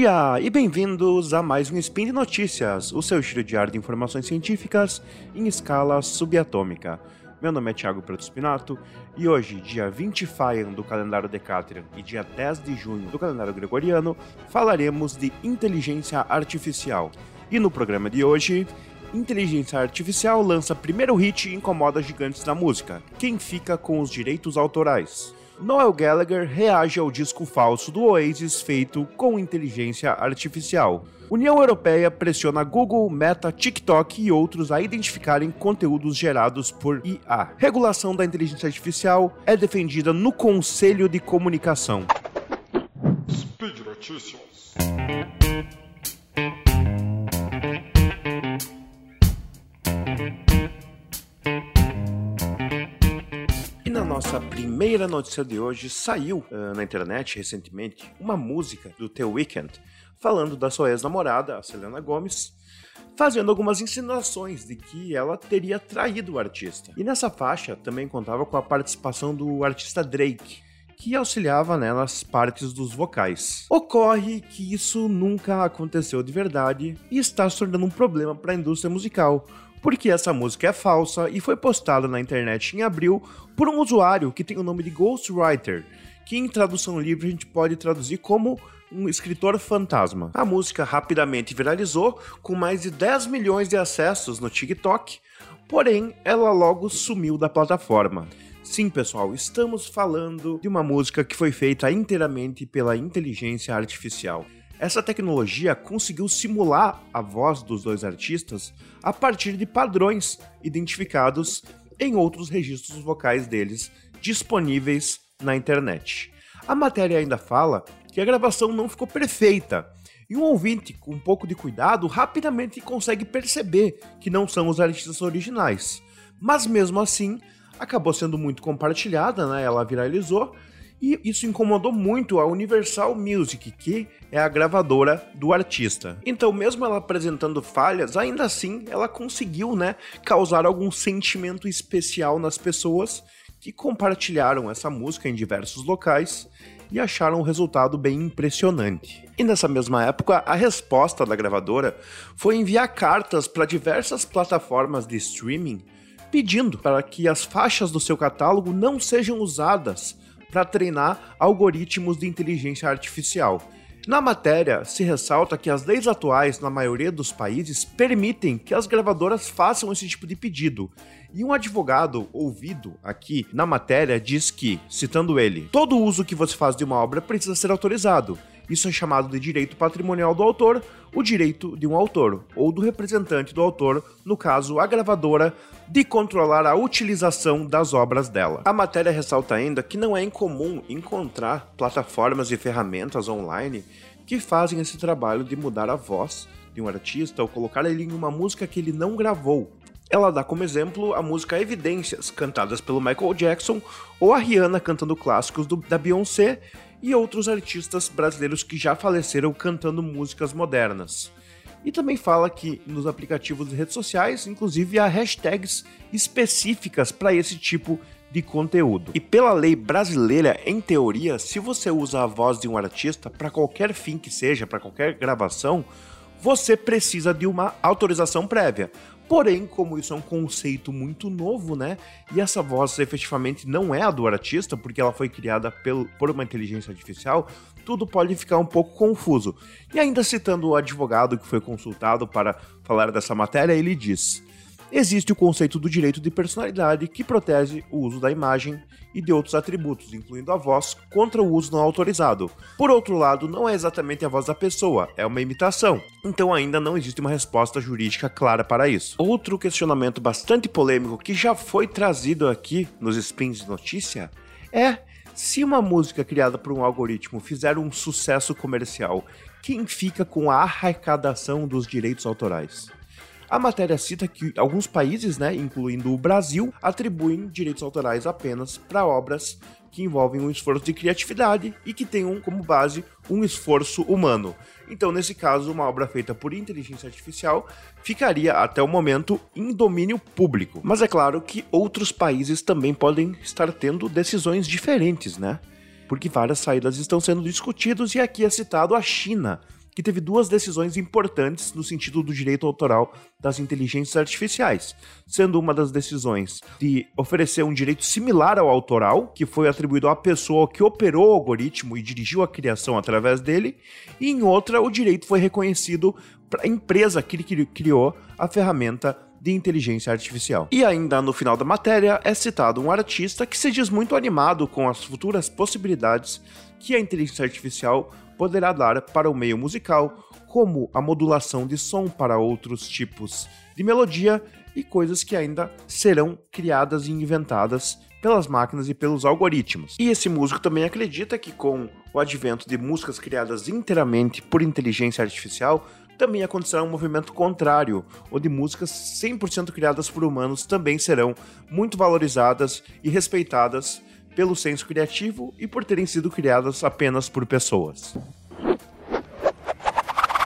dia e bem-vindos a mais um Spin de Notícias, o seu giro diário de informações científicas em escala subatômica. Meu nome é Thiago Preto Spinato e hoje, dia 20 Faian do calendário Decatrian e dia 10 de junho do calendário Gregoriano, falaremos de inteligência artificial. E no programa de hoje, inteligência artificial lança primeiro hit e incomoda gigantes da música. Quem fica com os direitos autorais? Noel Gallagher reage ao disco falso do Oasis feito com inteligência artificial. União Europeia pressiona Google, Meta, TikTok e outros a identificarem conteúdos gerados por IA. Regulação da inteligência artificial é defendida no Conselho de Comunicação. Speed Notícias. Nossa primeira notícia de hoje, saiu uh, na internet recentemente uma música do The Weeknd falando da sua ex-namorada, a Selena Gomez, fazendo algumas insinuações de que ela teria traído o artista. E nessa faixa também contava com a participação do artista Drake, que auxiliava nas partes dos vocais. Ocorre que isso nunca aconteceu de verdade e está se tornando um problema para a indústria musical, porque essa música é falsa e foi postada na internet em abril por um usuário que tem o nome de Ghostwriter, que em tradução livre a gente pode traduzir como um escritor fantasma. A música rapidamente viralizou, com mais de 10 milhões de acessos no TikTok, porém ela logo sumiu da plataforma. Sim, pessoal, estamos falando de uma música que foi feita inteiramente pela inteligência artificial. Essa tecnologia conseguiu simular a voz dos dois artistas a partir de padrões identificados em outros registros vocais deles disponíveis na internet. A matéria ainda fala que a gravação não ficou perfeita e um ouvinte com um pouco de cuidado rapidamente consegue perceber que não são os artistas originais. Mas mesmo assim, acabou sendo muito compartilhada, né? Ela viralizou e isso incomodou muito a Universal Music, que é a gravadora do artista. Então, mesmo ela apresentando falhas, ainda assim ela conseguiu, né, causar algum sentimento especial nas pessoas que compartilharam essa música em diversos locais e acharam o resultado bem impressionante. E nessa mesma época, a resposta da gravadora foi enviar cartas para diversas plataformas de streaming pedindo para que as faixas do seu catálogo não sejam usadas para treinar algoritmos de inteligência artificial. Na matéria, se ressalta que as leis atuais, na maioria dos países, permitem que as gravadoras façam esse tipo de pedido. E um advogado ouvido aqui na matéria diz que, citando ele, todo uso que você faz de uma obra precisa ser autorizado. Isso é chamado de direito patrimonial do autor, o direito de um autor, ou do representante do autor, no caso a gravadora, de controlar a utilização das obras dela. A matéria ressalta ainda que não é incomum encontrar plataformas e ferramentas online que fazem esse trabalho de mudar a voz de um artista ou colocar ele em uma música que ele não gravou. Ela dá como exemplo a música Evidências, cantadas pelo Michael Jackson, ou a Rihanna cantando clássicos do, da Beyoncé e outros artistas brasileiros que já faleceram cantando músicas modernas. E também fala que nos aplicativos de redes sociais, inclusive, há hashtags específicas para esse tipo de conteúdo. E pela lei brasileira, em teoria, se você usa a voz de um artista para qualquer fim que seja, para qualquer gravação, você precisa de uma autorização prévia. Porém, como isso é um conceito muito novo, né? E essa voz efetivamente não é a do artista, porque ela foi criada pelo, por uma inteligência artificial, tudo pode ficar um pouco confuso. E ainda citando o advogado que foi consultado para falar dessa matéria, ele diz: existe o conceito do direito de personalidade que protege o uso da imagem e de outros atributos, incluindo a voz, contra o uso não autorizado. Por outro lado, não é exatamente a voz da pessoa, é uma imitação. Então ainda não existe uma resposta jurídica clara para isso. Outro questionamento bastante polêmico que já foi trazido aqui nos spins de notícia é se uma música criada por um algoritmo fizer um sucesso comercial, quem fica com a arrecadação dos direitos autorais? A matéria cita que alguns países, né, incluindo o Brasil, atribuem direitos autorais apenas para obras que envolvem um esforço de criatividade e que tenham como base um esforço humano. Então, nesse caso, uma obra feita por inteligência artificial ficaria até o momento em domínio público. Mas é claro que outros países também podem estar tendo decisões diferentes, né? Porque várias saídas estão sendo discutidas e aqui é citado a China que teve duas decisões importantes no sentido do direito autoral das inteligências artificiais, sendo uma das decisões de oferecer um direito similar ao autoral, que foi atribuído à pessoa que operou o algoritmo e dirigiu a criação através dele, e em outra o direito foi reconhecido para a empresa que criou a ferramenta de inteligência artificial. E ainda no final da matéria é citado um artista que se diz muito animado com as futuras possibilidades que a inteligência artificial poderá dar para o meio musical, como a modulação de som para outros tipos de melodia e coisas que ainda serão criadas e inventadas pelas máquinas e pelos algoritmos. E esse músico também acredita que com o advento de músicas criadas inteiramente por inteligência artificial, também acontecerá um movimento contrário, onde músicas 100% criadas por humanos também serão muito valorizadas e respeitadas pelo senso criativo e por terem sido criadas apenas por pessoas.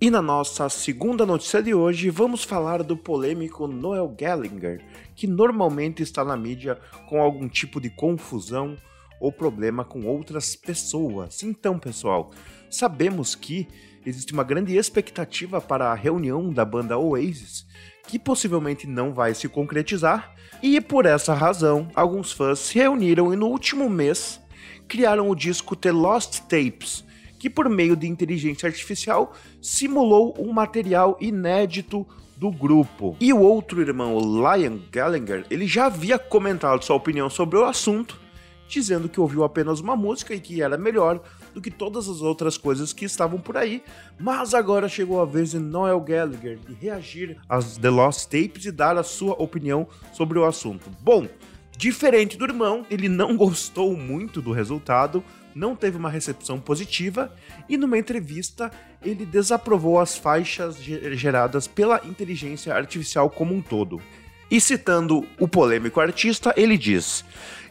E na nossa segunda notícia de hoje, vamos falar do polêmico Noel Gallagher, que normalmente está na mídia com algum tipo de confusão ou problema com outras pessoas. Então, pessoal, sabemos que existe uma grande expectativa para a reunião da banda Oasis, que possivelmente não vai se concretizar, e por essa razão, alguns fãs se reuniram e no último mês criaram o disco The Lost Tapes, que por meio de inteligência artificial simulou um material inédito do grupo. E o outro irmão, o Lion Gallagher, ele já havia comentado sua opinião sobre o assunto, dizendo que ouviu apenas uma música e que era melhor do que todas as outras coisas que estavam por aí, mas agora chegou a vez de Noel Gallagher de reagir às The Lost Tapes e dar a sua opinião sobre o assunto. Bom, diferente do irmão, ele não gostou muito do resultado, não teve uma recepção positiva e numa entrevista ele desaprovou as faixas geradas pela inteligência artificial como um todo. E citando o polêmico artista, ele diz: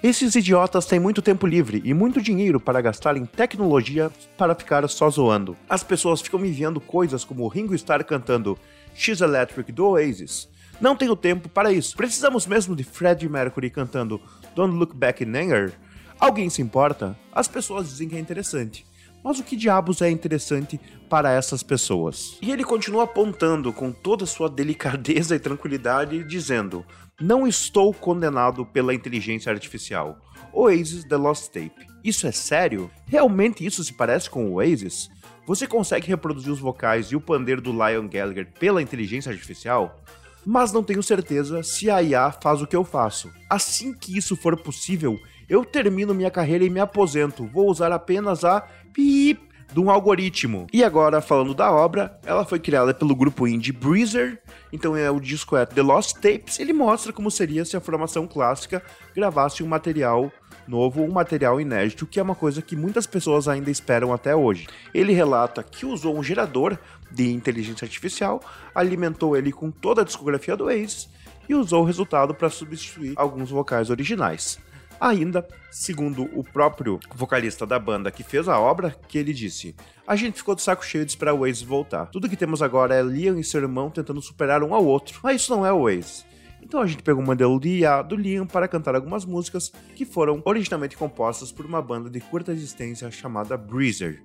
Esses idiotas têm muito tempo livre e muito dinheiro para gastar em tecnologia para ficar só zoando. As pessoas ficam me enviando coisas como o Ringo Starr cantando X Electric do Oasis. Não tenho tempo para isso. Precisamos mesmo de Freddie Mercury cantando Don't Look Back in Anger? Alguém se importa? As pessoas dizem que é interessante. Mas o que diabos é interessante para essas pessoas? E ele continua apontando com toda a sua delicadeza e tranquilidade, dizendo: Não estou condenado pela inteligência artificial. Oasis The Lost Tape. Isso é sério? Realmente isso se parece com o Oasis? Você consegue reproduzir os vocais e o pandeiro do Lion Gallagher pela inteligência artificial? Mas não tenho certeza se a IA faz o que eu faço. Assim que isso for possível, eu termino minha carreira e me aposento. Vou usar apenas a pip de um algoritmo. E agora, falando da obra, ela foi criada pelo grupo indie Breezer, então é, o disco é The Lost Tapes, ele mostra como seria se a formação clássica gravasse um material novo, um material inédito, que é uma coisa que muitas pessoas ainda esperam até hoje. Ele relata que usou um gerador de inteligência artificial, alimentou ele com toda a discografia do Ace e usou o resultado para substituir alguns vocais originais. Ainda, segundo o próprio vocalista da banda que fez a obra, que ele disse: A gente ficou de saco cheio de esperar o Waze voltar. Tudo que temos agora é Liam e seu irmão tentando superar um ao outro. Mas isso não é o Waze. Então a gente pegou o modelo de IA do Liam para cantar algumas músicas que foram originalmente compostas por uma banda de curta existência chamada Breezer.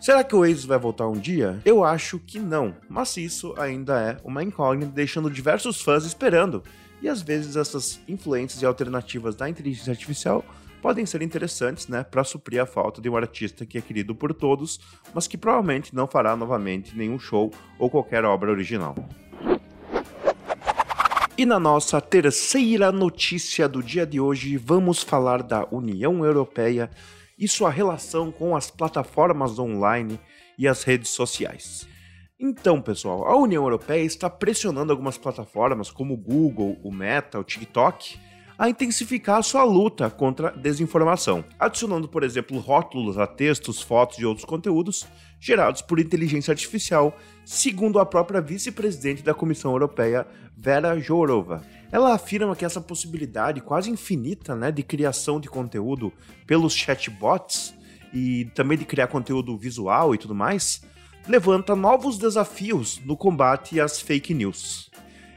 Será que o Oasis vai voltar um dia? Eu acho que não, mas isso ainda é uma incógnita, deixando diversos fãs esperando e às vezes essas influências e alternativas da inteligência artificial podem ser interessantes, né, para suprir a falta de um artista que é querido por todos, mas que provavelmente não fará novamente nenhum show ou qualquer obra original. E na nossa terceira notícia do dia de hoje, vamos falar da União Europeia e sua relação com as plataformas online e as redes sociais. Então, pessoal, a União Europeia está pressionando algumas plataformas como o Google, o Meta, o TikTok a intensificar a sua luta contra a desinformação, adicionando, por exemplo, rótulos a textos, fotos e outros conteúdos gerados por inteligência artificial, segundo a própria vice-presidente da Comissão Europeia, Vera Jourova. Ela afirma que essa possibilidade quase infinita né, de criação de conteúdo pelos chatbots e também de criar conteúdo visual e tudo mais levanta novos desafios no combate às fake news.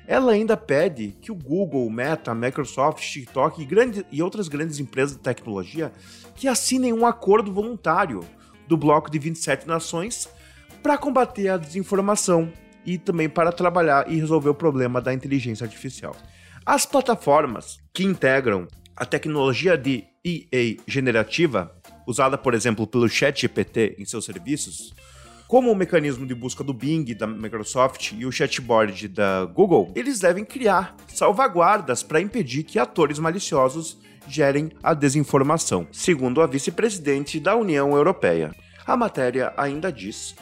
Ela ainda pede que o Google, Meta, Microsoft, TikTok e, e outras grandes empresas de tecnologia que assinem um acordo voluntário do bloco de 27 nações para combater a desinformação e também para trabalhar e resolver o problema da inteligência artificial. As plataformas que integram a tecnologia de EA generativa, usada por exemplo pelo ChatGPT em seus serviços, como o mecanismo de busca do Bing da Microsoft e o chatbot da Google, eles devem criar salvaguardas para impedir que atores maliciosos gerem a desinformação, segundo a vice-presidente da União Europeia. A matéria ainda diz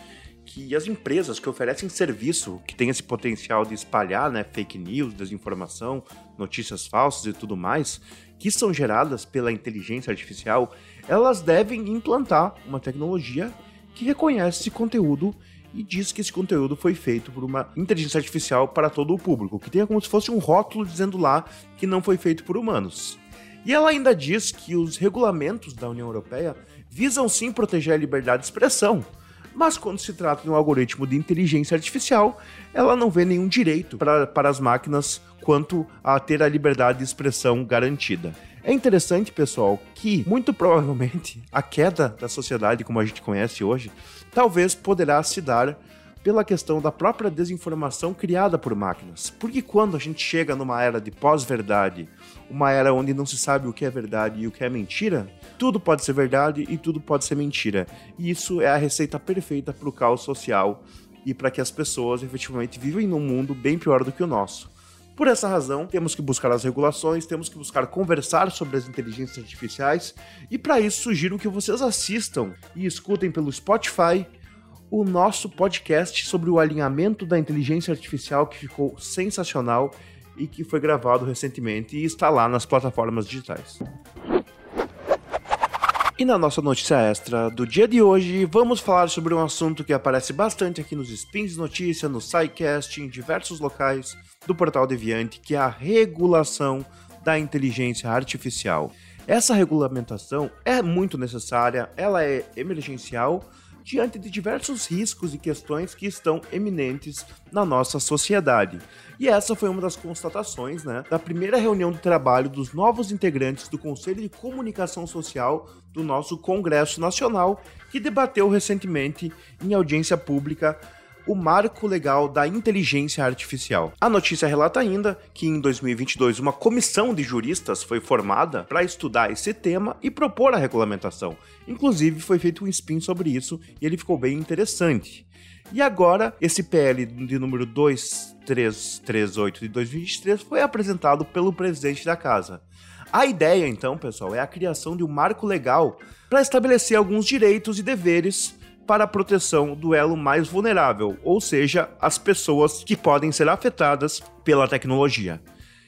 que as empresas que oferecem serviço que tem esse potencial de espalhar né, fake news, desinformação, notícias falsas e tudo mais, que são geradas pela inteligência artificial, elas devem implantar uma tecnologia que reconhece esse conteúdo e diz que esse conteúdo foi feito por uma inteligência artificial para todo o público, que tenha como se fosse um rótulo dizendo lá que não foi feito por humanos. E ela ainda diz que os regulamentos da União Europeia visam sim proteger a liberdade de expressão, mas quando se trata de um algoritmo de inteligência artificial, ela não vê nenhum direito para, para as máquinas quanto a ter a liberdade de expressão garantida. É interessante, pessoal, que muito provavelmente a queda da sociedade como a gente conhece hoje talvez poderá se dar pela questão da própria desinformação criada por máquinas. Porque quando a gente chega numa era de pós-verdade, uma era onde não se sabe o que é verdade e o que é mentira, tudo pode ser verdade e tudo pode ser mentira. E isso é a receita perfeita para o caos social e para que as pessoas efetivamente vivem num mundo bem pior do que o nosso. Por essa razão, temos que buscar as regulações, temos que buscar conversar sobre as inteligências artificiais, e para isso sugiro que vocês assistam e escutem pelo Spotify o nosso podcast sobre o alinhamento da inteligência artificial que ficou sensacional e que foi gravado recentemente e está lá nas plataformas digitais. E na nossa notícia extra do dia de hoje, vamos falar sobre um assunto que aparece bastante aqui nos spins notícia, no SciCast, em diversos locais do portal Deviante, que é a regulação da inteligência artificial. Essa regulamentação é muito necessária, ela é emergencial diante de diversos riscos e questões que estão eminentes na nossa sociedade. E essa foi uma das constatações né, da primeira reunião de trabalho dos novos integrantes do Conselho de Comunicação Social do nosso Congresso Nacional, que debateu recentemente em audiência pública o marco legal da inteligência artificial. A notícia relata ainda que em 2022 uma comissão de juristas foi formada para estudar esse tema e propor a regulamentação. Inclusive foi feito um spin sobre isso e ele ficou bem interessante. E agora, esse PL de número 2338 de 2023 foi apresentado pelo presidente da casa. A ideia, então, pessoal, é a criação de um marco legal para estabelecer alguns direitos e deveres para a proteção do elo mais vulnerável, ou seja, as pessoas que podem ser afetadas pela tecnologia.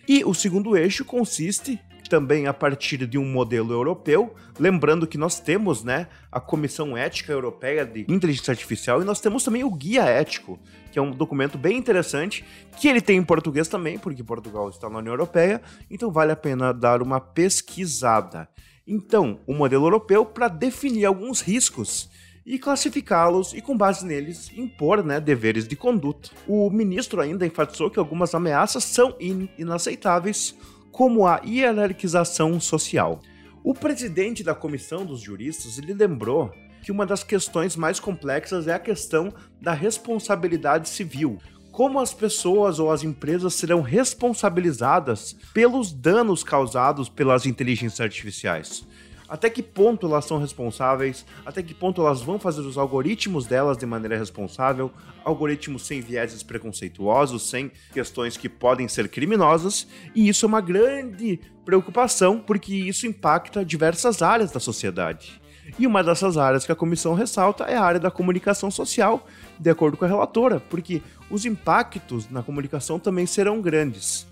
E o segundo eixo consiste também a partir de um modelo europeu, lembrando que nós temos, né, a Comissão Ética Europeia de Inteligência Artificial e nós temos também o Guia Ético, que é um documento bem interessante, que ele tem em português também, porque Portugal está na União Europeia, então vale a pena dar uma pesquisada. Então, o modelo europeu para definir alguns riscos e classificá-los e, com base neles, impor né, deveres de conduta. O ministro ainda enfatizou que algumas ameaças são in inaceitáveis, como a hierarquização social. O presidente da comissão dos juristas lembrou que uma das questões mais complexas é a questão da responsabilidade civil. Como as pessoas ou as empresas serão responsabilizadas pelos danos causados pelas inteligências artificiais? Até que ponto elas são responsáveis, até que ponto elas vão fazer os algoritmos delas de maneira responsável, algoritmos sem vieses preconceituosos, sem questões que podem ser criminosas, e isso é uma grande preocupação porque isso impacta diversas áreas da sociedade. E uma dessas áreas que a comissão ressalta é a área da comunicação social, de acordo com a relatora, porque os impactos na comunicação também serão grandes.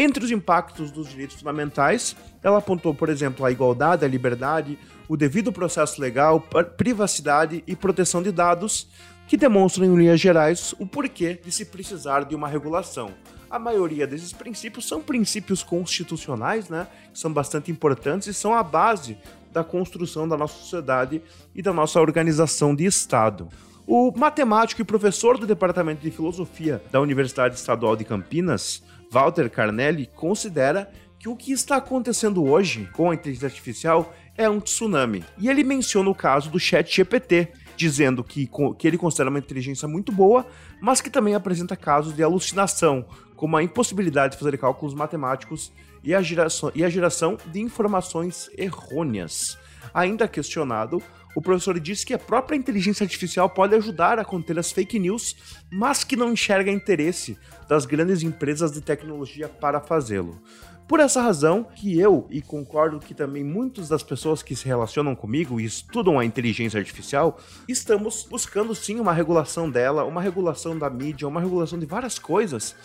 Entre os impactos dos direitos fundamentais, ela apontou, por exemplo, a igualdade, a liberdade, o devido processo legal, privacidade e proteção de dados, que demonstram em linhas gerais o porquê de se precisar de uma regulação. A maioria desses princípios são princípios constitucionais, né, que são bastante importantes e são a base da construção da nossa sociedade e da nossa organização de Estado. O matemático e professor do Departamento de Filosofia da Universidade Estadual de Campinas, Walter Carnelli considera que o que está acontecendo hoje com a inteligência artificial é um tsunami. E ele menciona o caso do Chat GPT, dizendo que, que ele considera uma inteligência muito boa, mas que também apresenta casos de alucinação, como a impossibilidade de fazer cálculos matemáticos e a geração, e a geração de informações errôneas. Ainda questionado, o professor disse que a própria inteligência artificial pode ajudar a conter as fake news, mas que não enxerga interesse das grandes empresas de tecnologia para fazê-lo. Por essa razão que eu, e concordo que também muitas das pessoas que se relacionam comigo e estudam a inteligência artificial, estamos buscando sim uma regulação dela, uma regulação da mídia, uma regulação de várias coisas,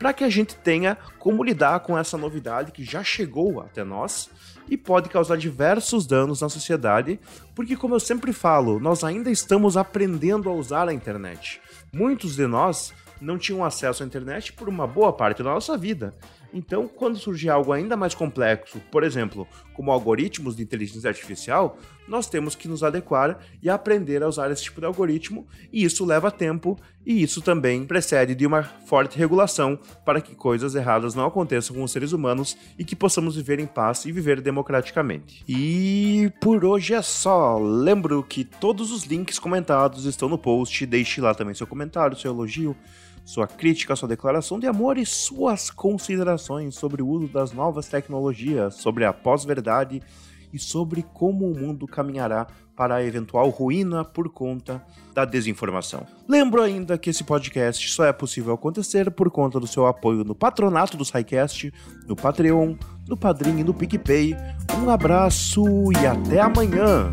para que a gente tenha como lidar com essa novidade que já chegou até nós e pode causar diversos danos na sociedade, porque, como eu sempre falo, nós ainda estamos aprendendo a usar a internet. Muitos de nós não tinham acesso à internet por uma boa parte da nossa vida. Então, quando surgir algo ainda mais complexo, por exemplo, como algoritmos de inteligência artificial, nós temos que nos adequar e aprender a usar esse tipo de algoritmo, e isso leva tempo, e isso também precede de uma forte regulação para que coisas erradas não aconteçam com os seres humanos e que possamos viver em paz e viver democraticamente. E por hoje é só. Lembro que todos os links comentados estão no post, deixe lá também seu comentário, seu elogio sua crítica, sua declaração de amor e suas considerações sobre o uso das novas tecnologias, sobre a pós-verdade e sobre como o mundo caminhará para a eventual ruína por conta da desinformação. Lembro ainda que esse podcast só é possível acontecer por conta do seu apoio no patronato do SciCast, no Patreon, no Padrim e no PicPay. Um abraço e até amanhã!